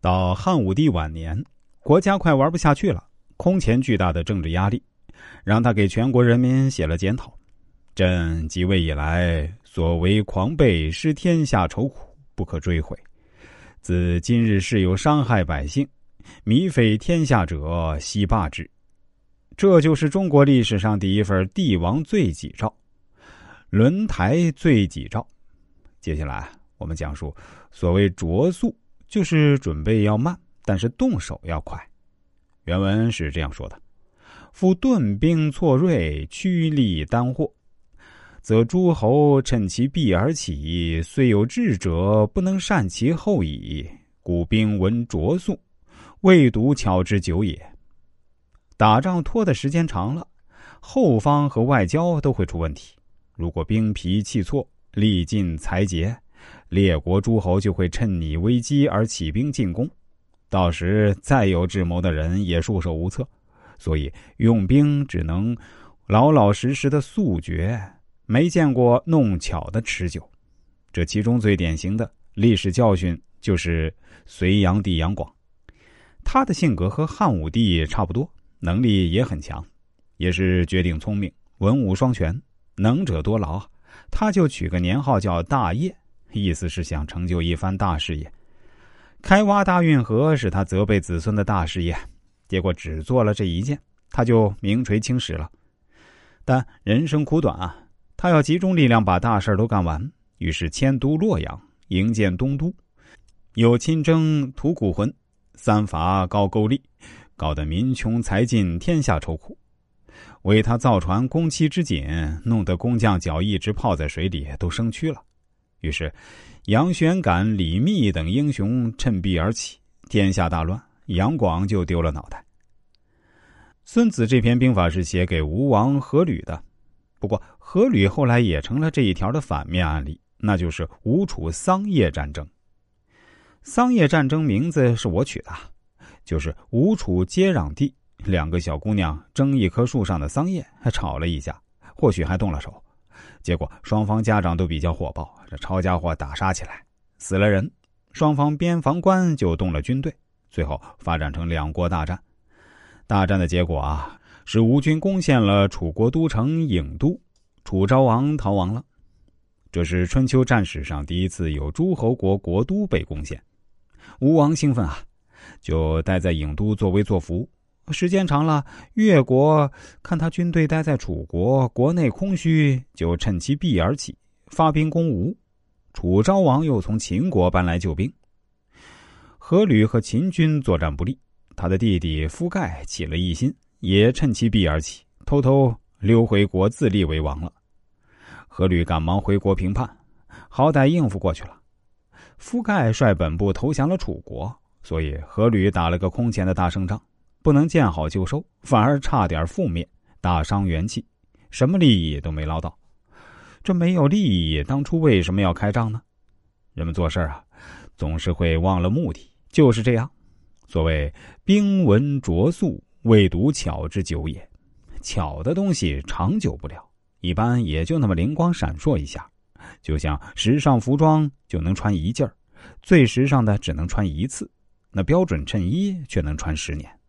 到汉武帝晚年，国家快玩不下去了，空前巨大的政治压力，让他给全国人民写了检讨：“朕即位以来，所为狂悖，失天下愁苦，不可追悔。自今日事有伤害百姓、靡废天下者，悉罢之。”这就是中国历史上第一份帝王罪己诏，轮台罪己诏。接下来我们讲述所谓着诉。就是准备要慢，但是动手要快。原文是这样说的：“夫顿兵错锐，趋利单获，则诸侯趁其弊而起，虽有智者，不能善其后矣。故兵闻着速，未独巧之久也。打仗拖的时间长了，后方和外交都会出问题。如果兵疲气挫，力尽财竭。”列国诸侯就会趁你危机而起兵进攻，到时再有智谋的人也束手无策。所以用兵只能老老实实的速决，没见过弄巧的持久。这其中最典型的历史教训就是隋炀帝杨广，他的性格和汉武帝差不多，能力也很强，也是绝顶聪明，文武双全，能者多劳。他就取个年号叫大业。意思是想成就一番大事业，开挖大运河是他责备子孙的大事业，结果只做了这一件，他就名垂青史了。但人生苦短啊，他要集中力量把大事都干完，于是迁都洛阳，营建东都，有亲征吐谷浑，三伐高句丽，搞得民穷财尽，天下愁苦。为他造船工期之紧，弄得工匠脚一直泡在水里都生蛆了。于是，杨玄感、李密等英雄趁弊而起，天下大乱，杨广就丢了脑袋。孙子这篇兵法是写给吴王阖闾的，不过阖闾后来也成了这一条的反面案例，那就是吴楚桑叶战争。桑叶战争名字是我取的，就是吴楚接壤地两个小姑娘争一棵树上的桑叶，还吵了一架，或许还动了手。结果双方家长都比较火爆，这抄家伙打杀起来，死了人，双方边防官就动了军队，最后发展成两国大战。大战的结果啊，是吴军攻陷了楚国都城郢都，楚昭王逃亡了。这是春秋战史上第一次有诸侯国国都被攻陷，吴王兴奋啊，就待在郢都作威作福。时间长了，越国看他军队待在楚国，国内空虚，就趁其弊而起，发兵攻吴。楚昭王又从秦国搬来救兵。阖闾和秦军作战不利，他的弟弟夫盖起了异心，也趁其弊而起，偷偷溜回国自立为王了。阖闾赶忙回国平叛，好歹应付过去了。夫盖率本部投降了楚国，所以阖闾打了个空前的大胜仗。不能见好就收，反而差点覆灭，大伤元气，什么利益都没捞到。这没有利益，当初为什么要开仗呢？人们做事啊，总是会忘了目的，就是这样。所谓“兵闻着速，未独巧之久也”，巧的东西长久不了，一般也就那么灵光闪烁一下。就像时尚服装就能穿一件儿，最时尚的只能穿一次，那标准衬衣却能穿十年。